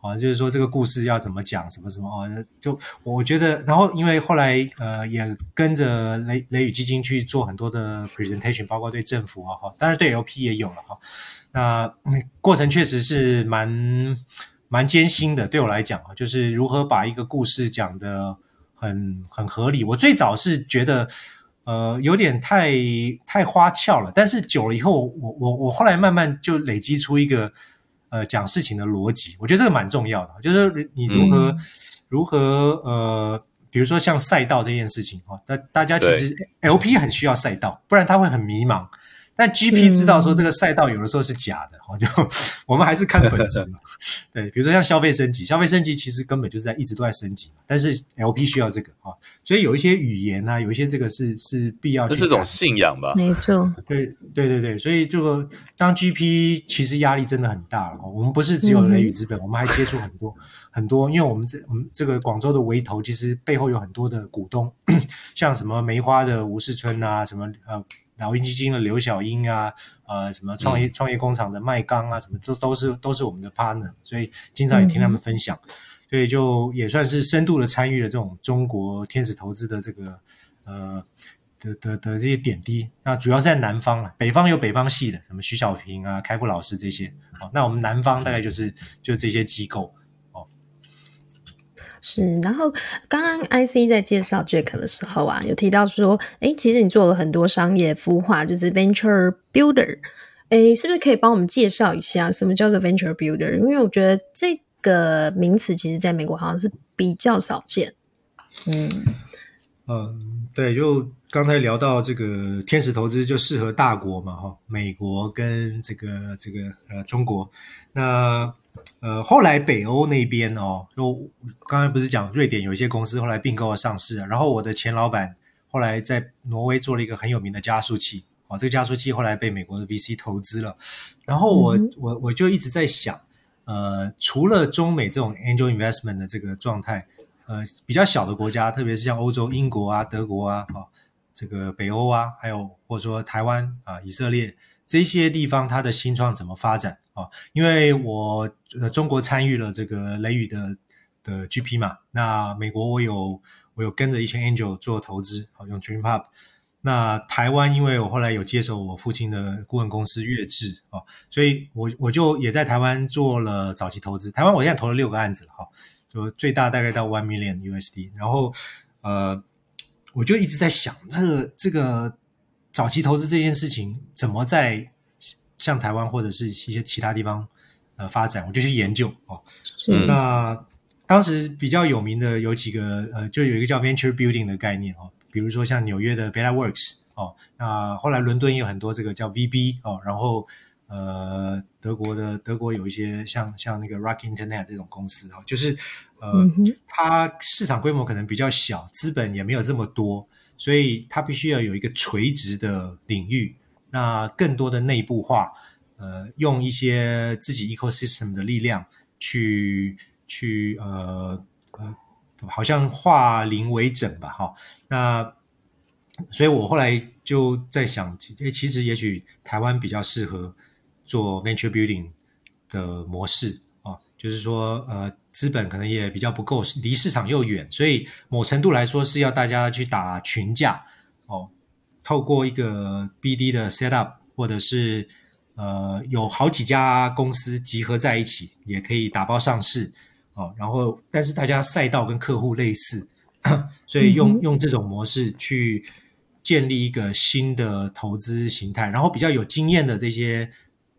哦，就是说这个故事要怎么讲，什么什么哦，就我觉得，然后因为后来呃也跟着雷雷雨基金去做很多的 presentation，包括对政府啊哈，当然对 LP 也有了哈。那过程确实是蛮。蛮艰辛的，对我来讲啊，就是如何把一个故事讲的很很合理。我最早是觉得，呃，有点太太花俏了，但是久了以后，我我我后来慢慢就累积出一个呃讲事情的逻辑。我觉得这个蛮重要的，就是你如何、嗯、如何呃，比如说像赛道这件事情啊，大大家其实 LP 很需要赛道，不然他会很迷茫。但 GP 知道说这个赛道有的时候是假的，嗯、就我们还是看本质嘛。对，比如说像消费升级，消费升级其实根本就是在一直都在升级，但是 LP 需要这个啊，所以有一些语言啊，有一些这个是是必要。这是种信仰吧？没错。对对对对，所以这个当 GP 其实压力真的很大了。我们不是只有雷雨资本，嗯、我们还接触很多很多，因为我们这我们这个广州的围投其实背后有很多的股东，像什么梅花的吴世春啊，什么呃。老鹰基金的刘小英啊，呃，什么创业、嗯、创业工厂的麦刚啊，什么都都是都是我们的 partner，所以经常也听他们分享，嗯、所以就也算是深度的参与了这种中国天使投资的这个呃的的的这些点滴。那主要是在南方了，北方有北方系的，什么徐小平啊、开复老师这些，哦，那我们南方大概就是就这些机构。是，然后刚刚 IC 在介绍 Jack 的时候啊，有提到说，哎，其实你做了很多商业孵化，就是 Venture Builder，哎，是不是可以帮我们介绍一下什么叫做 Venture Builder？因为我觉得这个名词其实在美国好像是比较少见。嗯嗯，对，就刚才聊到这个天使投资就适合大国嘛，哈，美国跟这个这个呃中国，那。呃，后来北欧那边哦，就刚才不是讲瑞典有一些公司后来并购了上市啊，然后我的前老板后来在挪威做了一个很有名的加速器，哦，这个加速器后来被美国的 VC 投资了，然后我、嗯、我我就一直在想，呃，除了中美这种 angel investment 的这个状态，呃，比较小的国家，特别是像欧洲英国啊、德国啊，哦，这个北欧啊，还有或者说台湾啊、以色列这些地方，它的新创怎么发展？啊因为我呃中国参与了这个雷雨的的 GP 嘛，那美国我有我有跟着一些 Angel 做投资，啊用 DreamPub。那台湾因为我后来有接手我父亲的顾问公司月智啊，所以我我就也在台湾做了早期投资。台湾我现在投了六个案子了哈，就最大大概到 one million USD。然后呃，我就一直在想这个这个早期投资这件事情怎么在。像台湾或者是一些其他地方，呃，发展我就去研究哦。是。那当时比较有名的有几个，呃，就有一个叫 venture building 的概念哦，比如说像纽约的 BetaWorks 哦，那后来伦敦也有很多这个叫 VB 哦，然后呃，德国的德国有一些像像那个 Rock Internet 这种公司哦，就是呃，嗯、它市场规模可能比较小，资本也没有这么多，所以它必须要有一个垂直的领域。那更多的内部化，呃，用一些自己 ecosystem 的力量去去呃呃，好像化零为整吧，哈。那所以我后来就在想，诶，其实也许台湾比较适合做 venture building 的模式啊，就是说，呃，资本可能也比较不够，离市场又远，所以某程度来说是要大家去打群架哦。透过一个 BD 的 setup，或者是呃有好几家公司集合在一起，也可以打包上市哦。然后，但是大家赛道跟客户类似，所以用用这种模式去建立一个新的投资形态。然后比较有经验的这些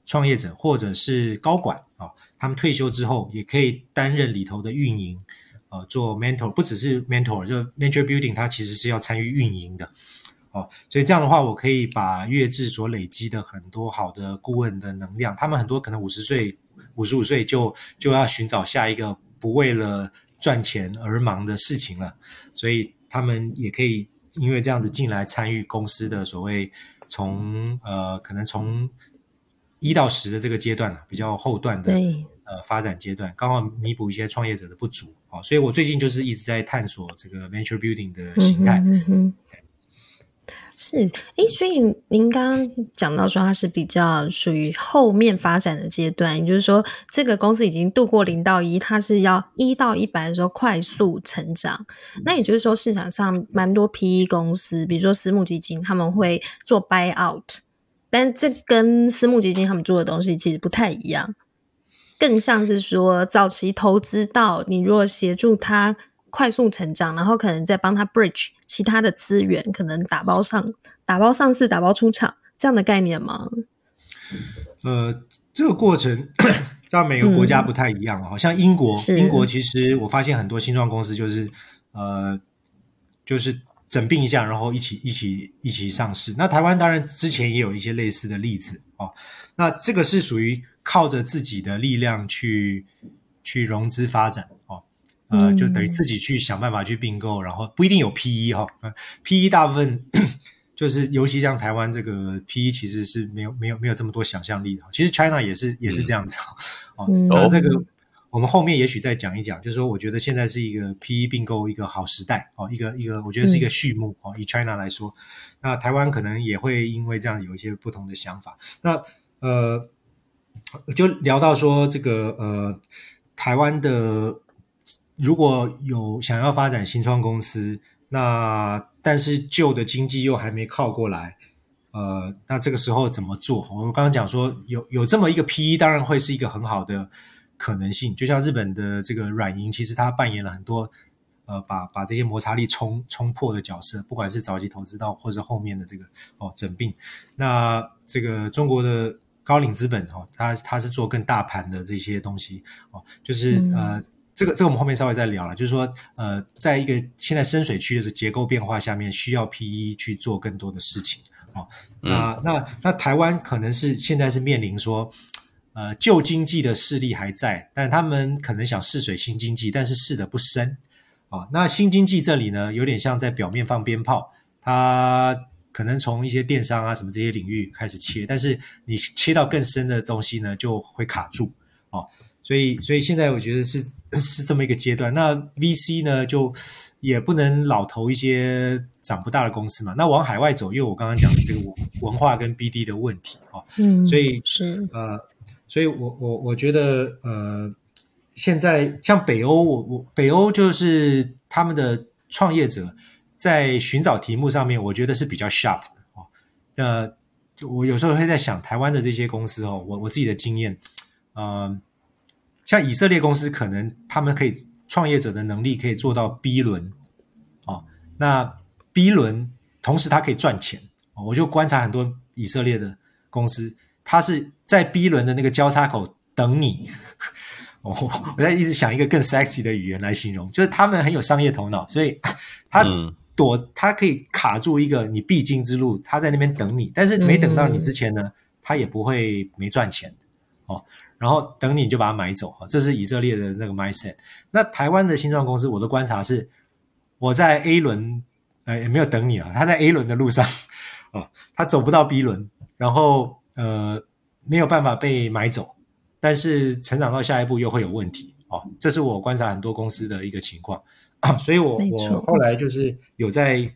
创业者或者是高管啊、哦，他们退休之后也可以担任里头的运营。呃，做 mentor 不只是 mentor，就 venture building，它其实是要参与运营的，哦，所以这样的话，我可以把跃致所累积的很多好的顾问的能量，他们很多可能五十岁、五十五岁就就要寻找下一个不为了赚钱而忙的事情了，所以他们也可以因为这样子进来参与公司的所谓从呃，可能从一到十的这个阶段比较后段的。呃，发展阶段刚好弥补一些创业者的不足，哦，所以我最近就是一直在探索这个 venture building 的形态。嗯哼，是，诶，所以您刚刚讲到说它是比较属于后面发展的阶段，也就是说，这个公司已经度过零到一，它是要一到一百的时候快速成长。那也就是说，市场上蛮多 PE 公司，比如说私募基金，他们会做 buy out，但这跟私募基金他们做的东西其实不太一样。更像是说，早期投资到你，如果协助他快速成长，然后可能再帮他 bridge 其他的资源，可能打包上、打包上市、打包出厂这样的概念吗？呃，这个过程 在每个国家不太一样，好、嗯、像英国，英国其实我发现很多新创公司就是呃，就是整并一下，然后一起一起一起上市。那台湾当然之前也有一些类似的例子哦。那这个是属于靠着自己的力量去去融资发展哦，呃，就等于自己去想办法去并购，然后不一定有 PE 哈、哦，PE 大部分就是尤其像台湾这个 PE 其实是没有没有没有这么多想象力的。其实 China 也是也是这样子哦，那那个我们后面也许再讲一讲，就是说我觉得现在是一个 PE 并购一个好时代哦，一个一个我觉得是一个序幕哦，以 China 来说，那台湾可能也会因为这样有一些不同的想法，那。呃，就聊到说这个呃，台湾的如果有想要发展新创公司，那但是旧的经济又还没靠过来，呃，那这个时候怎么做？我刚刚讲说有有这么一个 PE，当然会是一个很好的可能性。就像日本的这个软银，其实它扮演了很多呃，把把这些摩擦力冲冲破的角色，不管是早期投资到或者后面的这个哦整并，那这个中国的。高瓴资本哦，它它是做更大盘的这些东西哦，就是、呃，这个这个我们后面稍微再聊了，就是说呃，在一个现在深水区的结构变化下面，需要 PE 去做更多的事情哦。那、嗯、那那台湾可能是现在是面临说，呃，旧经济的势力还在，但他们可能想试水新经济，但是试的不深啊、哦。那新经济这里呢，有点像在表面放鞭炮，它。可能从一些电商啊什么这些领域开始切，但是你切到更深的东西呢，就会卡住哦。所以，所以现在我觉得是 是这么一个阶段。那 VC 呢，就也不能老投一些长不大的公司嘛。那往海外走，因为我刚刚讲的这个文化跟 BD 的问题啊，嗯，所以是呃，所以我我我觉得呃，现在像北欧，我我北欧就是他们的创业者。在寻找题目上面，我觉得是比较 sharp 的哦。呃，我有时候会在想，台湾的这些公司哦，我我自己的经验，嗯、呃，像以色列公司，可能他们可以创业者的能力可以做到 B 轮，哦，那 B 轮同时它可以赚钱，我就观察很多以色列的公司，它是在 B 轮的那个交叉口等你。哦，我在一直想一个更 sexy 的语言来形容，就是他们很有商业头脑，所以他。嗯躲，他可以卡住一个你必经之路，他在那边等你，但是没等到你之前呢，嗯、他也不会没赚钱哦。然后等你就把它买走，这是以色列的那个 mindset。那台湾的新创公司，我的观察是，我在 A 轮，呃，也没有等你啊，他在 A 轮的路上，哦，他走不到 B 轮，然后呃，没有办法被买走，但是成长到下一步又会有问题哦。这是我观察很多公司的一个情况。所以，我我后来就是有在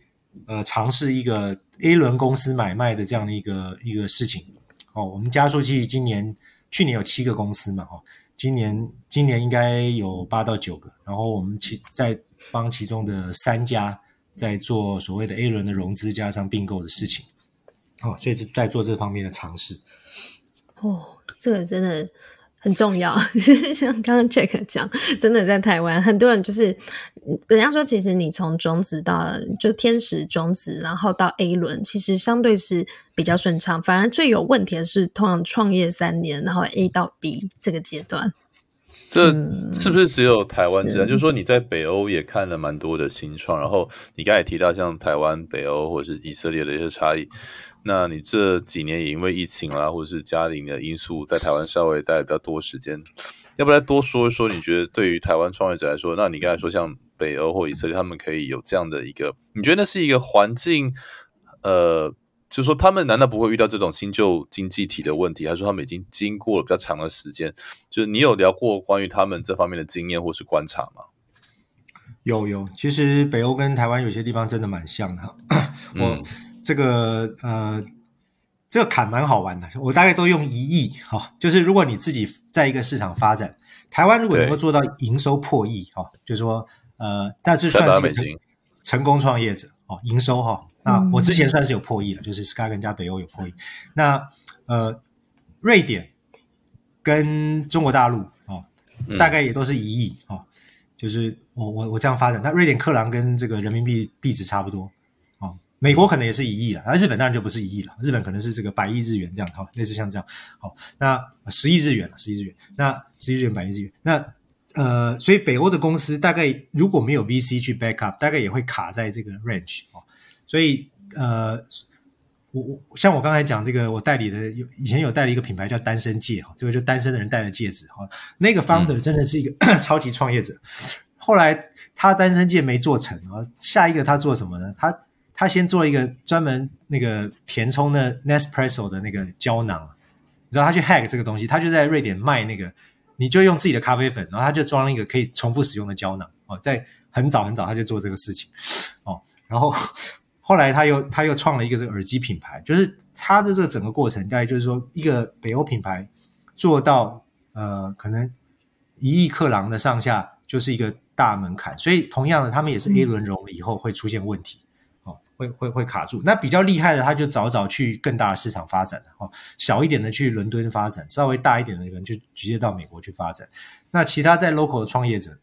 呃尝试一个 A 轮公司买卖的这样的一个一个事情。哦，我们加速器今年去年有七个公司嘛，哦，今年今年应该有八到九个。然后我们其在帮其中的三家在做所谓的 A 轮的融资加上并购的事情。哦，所以就在做这方面的尝试。哦，这个真的。很重要，像刚刚 Jack 讲，真的在台湾，很多人就是人家说，其实你从种子到就天使种子，然后到 A 轮，其实相对是比较顺畅。反而最有问题的是，通常创业三年，然后 A 到 B 这个阶段，这是不是只有台湾这样？就是说你在北欧也看了蛮多的新创，然后你刚才提到像台湾、北欧或者是以色列的一些差异。那你这几年也因为疫情啦，或者是家庭的因素，在台湾稍微待比较多时间，要不然多说一说？你觉得对于台湾创业者来说，那你刚才说像北欧或以色列，他们可以有这样的一个，你觉得那是一个环境？呃，就是说他们难道不会遇到这种新旧经济体的问题，还是说他们已经经过了比较长的时间？就是你有聊过关于他们这方面的经验或是观察吗？有有，其实北欧跟台湾有些地方真的蛮像的。我。嗯这个呃，这个坎蛮好玩的。我大概都用一亿哈、哦，就是如果你自己在一个市场发展，台湾如果能够做到营收破亿哈、哦，就是说呃，那是算是成，成功创业者哦，营收哈、哦。那我之前算是有破亿了，嗯、就是 Skagen 加北欧有破亿。那呃，瑞典跟中国大陆哦，大概也都是一亿哦。就是我我我这样发展，那瑞典克朗跟这个人民币币值差不多。美国可能也是一亿了，而日本当然就不是一亿了，日本可能是这个百亿日元这样，好，类似像这样，好，那十亿日元了，十亿日元，那十亿日元，百亿日元，那呃，所以北欧的公司大概如果没有 VC 去 back up，大概也会卡在这个 range 哦，所以呃，我我像我刚才讲这个，我代理的有以前有代理一个品牌叫单身戒哈，这个就单身的人戴的戒指哈，那个 founder 真的是一个、嗯、超级创业者，后来他单身戒没做成啊，下一个他做什么呢？他他先做了一个专门那个填充的 Nespresso 的那个胶囊，你知道他去 hack 这个东西，他就在瑞典卖那个，你就用自己的咖啡粉，然后他就装了一个可以重复使用的胶囊。哦，在很早很早他就做这个事情。哦，然后后来他又他又创了一个这个耳机品牌，就是他的这个整个过程大概就是说一个北欧品牌做到呃可能一亿克朗的上下就是一个大门槛，所以同样的他们也是 A 轮融了以后会出现问题。会会会卡住，那比较厉害的，他就早早去更大的市场发展了哦。小一点的去伦敦发展，稍微大一点的人就直接到美国去发展。那其他在 local 的创业者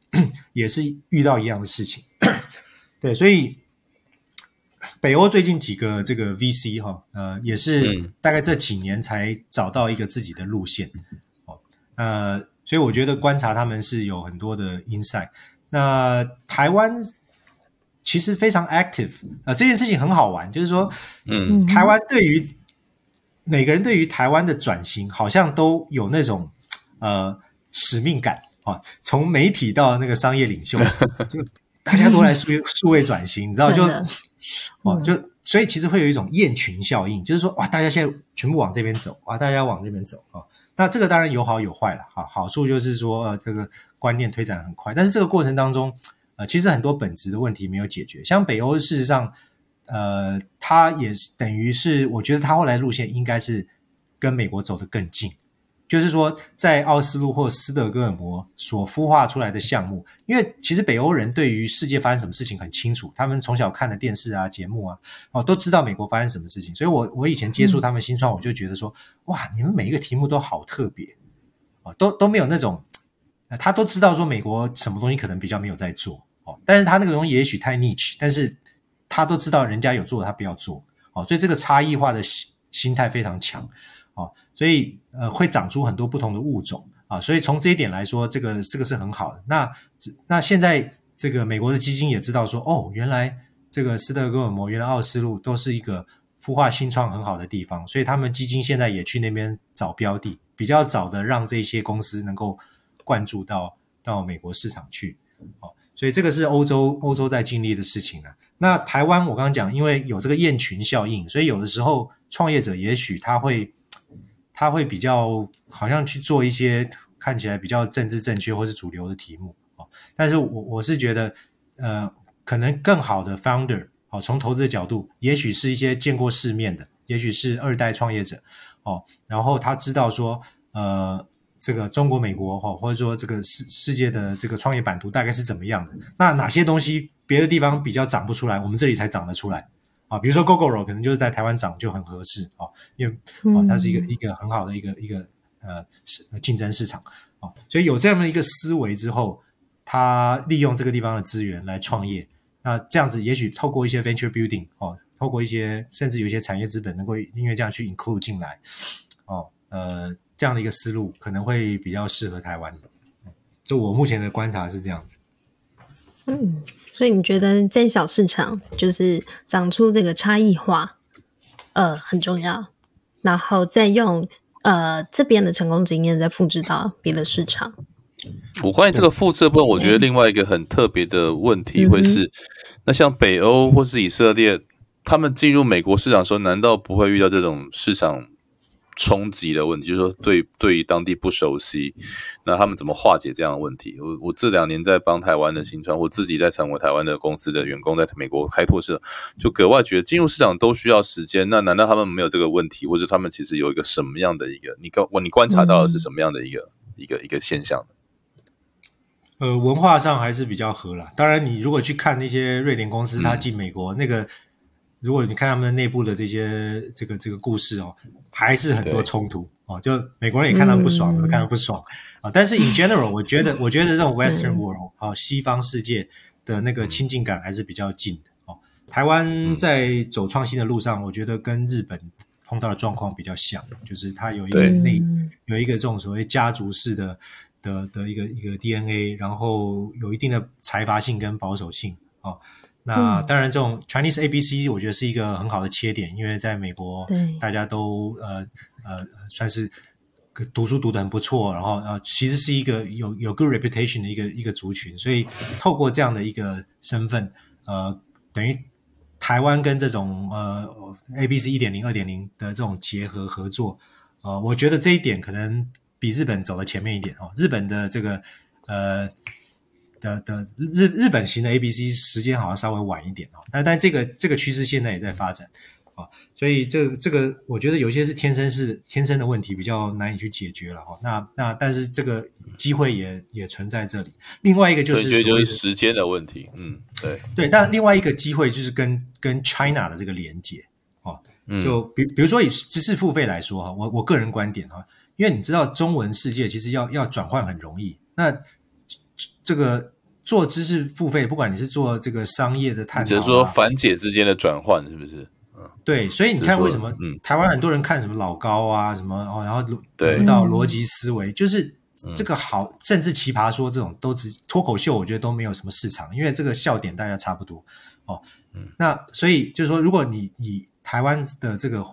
也是遇到一样的事情。对，所以北欧最近几个这个 VC 哈，呃，也是大概这几年才找到一个自己的路线。哦，呃，所以我觉得观察他们是有很多的 insight。那台湾。其实非常 active 啊、呃，这件事情很好玩，就是说，嗯，台湾对于每个人对于台湾的转型，好像都有那种呃使命感啊。从媒体到那个商业领袖，就大家都来数数位转型，你知道就哦，就所以其实会有一种雁群效应，就是说哇，大家现在全部往这边走啊，大家往这边走啊。那这个当然有好有坏了，好好处就是说呃，这个观念推展很快，但是这个过程当中。其实很多本质的问题没有解决，像北欧，事实上，呃，它也是等于是，我觉得它后来路线应该是跟美国走得更近，就是说，在奥斯陆或斯德哥尔摩所孵化出来的项目，因为其实北欧人对于世界发生什么事情很清楚，他们从小看的电视啊、节目啊，哦，都知道美国发生什么事情，所以我我以前接触他们新创，我就觉得说，哇，你们每一个题目都好特别，哦，都都没有那种，他都知道说美国什么东西可能比较没有在做。哦，但是他那个东西也许太 niche，但是他都知道人家有做，他不要做，哦，所以这个差异化的心心态非常强，哦，所以呃会长出很多不同的物种啊，所以从这一点来说，这个这个是很好的。那那现在这个美国的基金也知道说，哦，原来这个斯德哥尔摩、原来奥斯陆都是一个孵化新创很好的地方，所以他们基金现在也去那边找标的，比较早的让这些公司能够灌注到到美国市场去，哦。所以这个是欧洲欧洲在经历的事情啊。那台湾我刚刚讲，因为有这个雁群效应，所以有的时候创业者也许他会他会比较好像去做一些看起来比较政治正确或是主流的题目哦。但是我我是觉得，呃，可能更好的 founder 哦，从投资的角度，也许是一些见过世面的，也许是二代创业者哦，然后他知道说，呃。这个中国、美国哈，或者说这个世世界的这个创业版图大概是怎么样的？那哪些东西别的地方比较长不出来，我们这里才长得出来。啊，比如说 Gogoro 可能就是在台湾长就很合适啊，因为啊它是一个一个很好的一个一个呃竞争市场啊，所以有这样的一个思维之后，他利用这个地方的资源来创业，那这样子也许透过一些 venture building 哦，透过一些甚至有一些产业资本能够因为这样去 include 进来哦，呃这样的一个思路可能会比较适合台湾。就我目前的观察是这样子，嗯，所以你觉得在小市场就是长出这个差异化，呃，很重要，然后再用呃这边的成功经验再复制到别的市场。我关于这个复制部分，我觉得另外一个很特别的问题会是，嗯、那像北欧或是以色列，他们进入美国市场的时候，难道不会遇到这种市场？冲击的问题，就是说对对于当地不熟悉，那他们怎么化解这样的问题？我我这两年在帮台湾的新创，我自己在成为台湾的公司的员工，在美国开拓社，就格外觉得进入市场都需要时间。那难道他们没有这个问题，或者他们其实有一个什么样的一个？你观我你观察到的是什么样的一个、嗯、一个一个现象？呃，文化上还是比较合啦。当然，你如果去看那些瑞典公司，他进美国、嗯、那个。如果你看他们内部的这些这个这个故事哦，还是很多冲突哦。就美国人也看他们不爽，嗯、看他们不爽啊。但是 in general，我觉得我觉得这种 Western world 啊、嗯，西方世界的那个亲近感还是比较近的哦。台湾在走创新的路上，我觉得跟日本碰到的状况比较像，就是它有一个内有一个这种所谓家族式的的的一个一个 DNA，然后有一定的财阀性跟保守性哦。那当然，这种 Chinese ABC 我觉得是一个很好的切点，因为在美国，大家都呃呃算是读书读得很不错，然后呃其实是一个有有 good reputation 的一个一个族群，所以透过这样的一个身份，呃，等于台湾跟这种呃 ABC 一点零、二点零的这种结合合作，呃，我觉得这一点可能比日本走得前面一点哦。日本的这个呃。的的日日本型的 A B C 时间好像稍微晚一点哦，但但这个这个趋势现在也在发展啊，所以这个、这个我觉得有些是天生是天生的问题，比较难以去解决了哈。那那但是这个机会也也存在这里。另外一个就是所就是时间的问题，嗯，对对。但另外一个机会就是跟跟 China 的这个连接哦，就比比如说以知识付费来说哈，我我个人观点哈，因为你知道中文世界其实要要转换很容易，那。这个做知识付费，不管你是做这个商业的探讨，只是说繁简之间的转换，是不是？嗯，对，所以你看为什么台湾很多人看什么老高啊，什么哦，然后得到逻辑思维，就是这个好，甚至奇葩说这种都只脱口秀，我觉得都没有什么市场，因为这个笑点大家差不多哦。嗯，那所以就是说，如果你以台湾的这个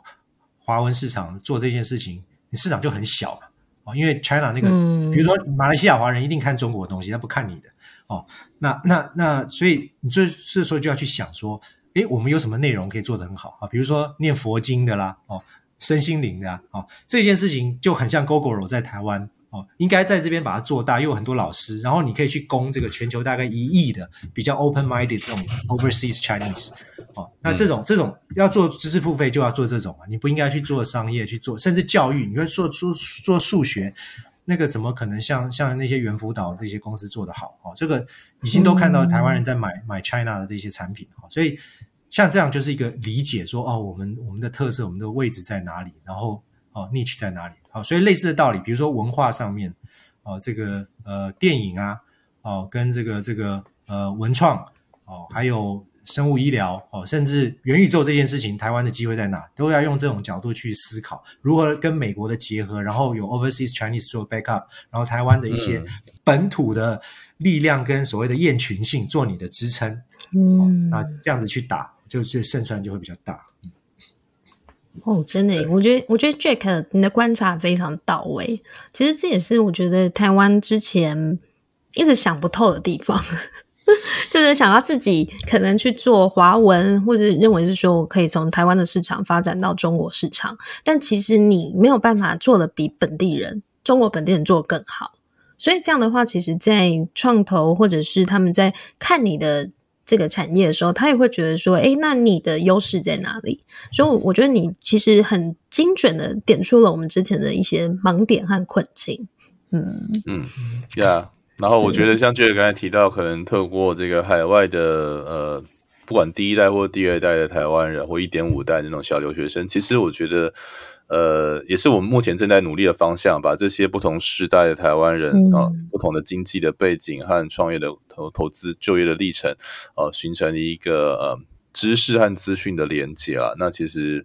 华文市场做这件事情，你市场就很小嘛。因为 China 那个，比如说马来西亚华人一定看中国的东西，他不看你的哦。那那那，所以你这这时候就要去想说，诶，我们有什么内容可以做得很好啊？比如说念佛经的啦，哦，身心灵的啊，哦，这件事情就很像 Gogoro 在台湾。哦，应该在这边把它做大，又有很多老师，然后你可以去攻这个全球大概一亿的比较 open-minded 这种 overseas Chinese。哦，那这种这种要做知识付费就要做这种嘛，你不应该去做商业去做，甚至教育，你说做做做数学，那个怎么可能像像那些猿辅导这些公司做得好？哦，这个已经都看到台湾人在买买 China 的这些产品，哦，所以像这样就是一个理解说，哦，我们我们的特色，我们的位置在哪里，然后哦，niche 在哪里？好，所以类似的道理，比如说文化上面，哦，这个呃电影啊，哦，跟这个这个呃文创，哦，还有生物医疗，哦，甚至元宇宙这件事情，台湾的机会在哪？都要用这种角度去思考，如何跟美国的结合，然后有 overseas Chinese 做 backup，然后台湾的一些本土的力量跟所谓的雁群性做你的支撑，嗯，那这样子去打，就是胜算就会比较大。哦，真的，我觉得，我觉得 Jack 你的观察非常到位。其实这也是我觉得台湾之前一直想不透的地方，就是想要自己可能去做华文，或者认为是说我可以从台湾的市场发展到中国市场，但其实你没有办法做的比本地人、中国本地人做得更好。所以这样的话，其实，在创投或者是他们在看你的。这个产业的时候，他也会觉得说：“哎，那你的优势在哪里？”所以，我觉得你其实很精准的点出了我们之前的一些盲点和困境。嗯嗯，Yeah。然后，我觉得像 Jack 刚才提到，可能透过这个海外的呃不管第一代或第二代的台湾人，或一点五代的那种小留学生，其实我觉得，呃，也是我们目前正在努力的方向，把这些不同时代的台湾人啊、嗯，不同的经济的背景和创业的投投资就业的历程，呃，形成一个呃知识和资讯的连接啊。那其实。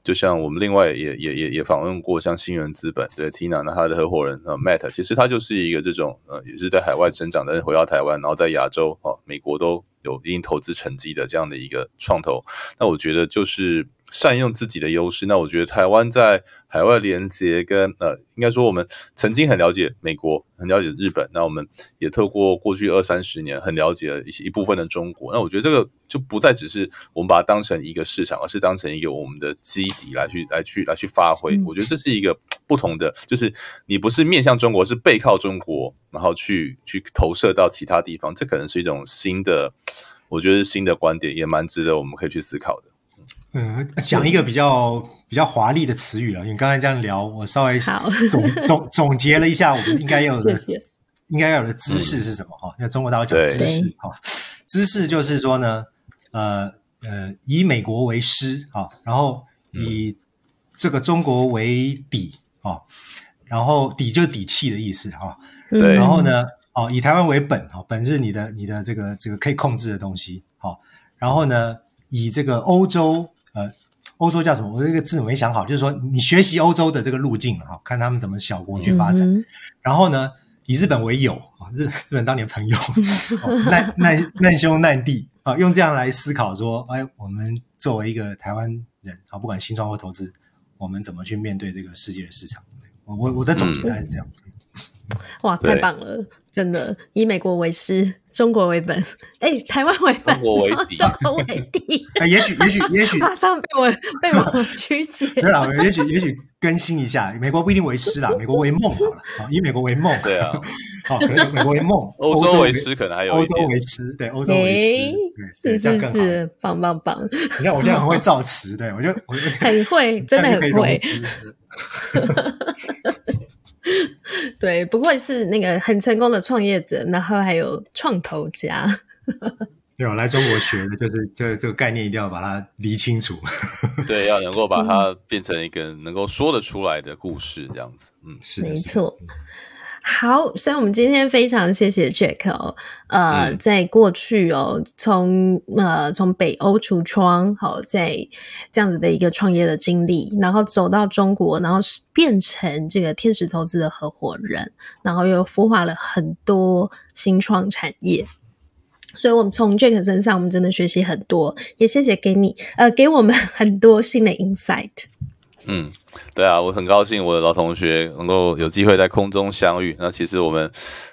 就像我们另外也也也也访问过像新人资本对 Tina 那他的合伙人呃 Matt，其实他就是一个这种呃也是在海外成长的人回到台湾，然后在亚洲哦美国都有一定投资成绩的这样的一个创投，那我觉得就是。善用自己的优势，那我觉得台湾在海外连接跟呃，应该说我们曾经很了解美国，很了解日本，那我们也透过过去二三十年很了解一些一部分的中国，那我觉得这个就不再只是我们把它当成一个市场，而是当成一个我们的基底来去来去来去发挥。我觉得这是一个不同的，就是你不是面向中国，是背靠中国，然后去去投射到其他地方，这可能是一种新的，我觉得是新的观点，也蛮值得我们可以去思考的。嗯，讲一个比较比较华丽的词语了。因为刚才这样聊，我稍微总总总结了一下，我们应该要有的谢谢应该要有的姿势是什么？哈、嗯，那中国大陆讲姿势，哈，姿势就是说呢，呃呃，以美国为师啊，然后以这个中国为底啊，然后底就是底气的意思哈。对，然后呢，哦，以台湾为本哈，本是你的你的这个这个可以控制的东西，好，然后呢，以这个欧洲。呃，欧洲叫什么？我这个字没想好，就是说你学习欧洲的这个路径哈，看他们怎么小国去发展。嗯、然后呢，以日本为友啊，日日本当年朋友，难难难兄难弟啊，用这样来思考说，哎，我们作为一个台湾人啊，不管新创或投资，我们怎么去面对这个世界的市场？我我我的总结大概是这样。嗯 哇，太棒了！真的，以美国为师，中国为本，哎，台湾为本，中国为 底，中国为底。哎，也许，也许，也许，马上被我被我曲解。对啦，也许，也许更新一下，美国不一定为师啦，美国为梦好了，以美国为梦。对啊，好，可能美国为梦，欧洲为师，可能还有欧洲为师，对，欧洲为师，是是是，棒棒棒！你看，我现在很会造词，对我就我就很会，真的很会。对，不愧是那个很成功的创业者，然后还有创投家。没有来中国学的，就是这这个概念一定要把它理清楚。对，要能够把它变成一个能够说得出来的故事，这样子。嗯，是没错。好，所以我们今天非常谢谢 Jack 哦，呃，嗯、在过去哦，从呃从北欧橱窗，好，在这样子的一个创业的经历，然后走到中国，然后变成这个天使投资的合伙人，然后又孵化了很多新创产业，所以我们从 Jack 身上，我们真的学习很多，也谢谢给你呃给我们 很多新的 insight。嗯，对啊，我很高兴我的老同学能够有机会在空中相遇。那其实我们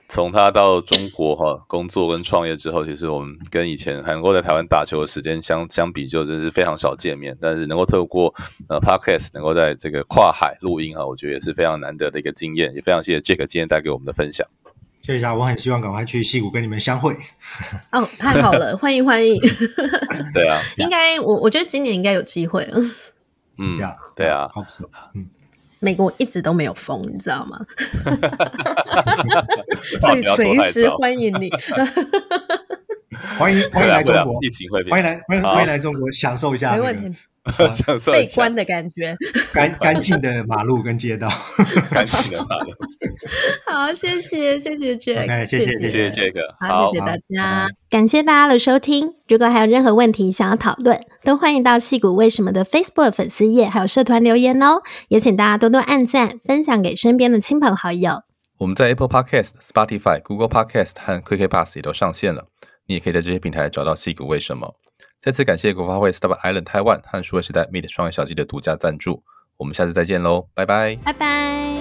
从他到中国哈工作跟创业之后，其实我们跟以前还能够在台湾打球的时间相相比，就真是非常少见面。但是能够透过呃 Podcast 能够在这个跨海录音啊，我觉得也是非常难得的一个经验。也非常谢谢 Jack 今天带给我们的分享。谢谢，我很希望赶快去矽谷跟你们相会。哦，太好了，欢迎欢迎。对啊，应该我我觉得今年应该有机会了。嗯，对啊，嗯，美国一直都没有封，你知道吗？所以随时欢迎你，欢迎欢迎来中国，疫情会欢迎来欢迎欢迎来中国，享受一下，没问题。被关的感觉，干干净的马路跟街道，干净的马路。好，谢谢谢谢 Jack，谢谢谢谢 Jack，好，谢谢大家，感谢大家的收听。如果还有任何问题想要讨论，都欢迎到矽谷为什么的 Facebook 粉丝页还有社团留言哦。也请大家多多按赞，分享给身边的亲朋好友。我们在 Apple Podcast、Spotify、Google Podcast 和 QK Bus 也都上线了，你也可以在这些平台找到矽谷为什么。再次感谢国发会 Startup Island Taiwan 和数位时代 Meet 双眼小鸡的独家赞助，我们下次再见喽，拜拜，拜拜。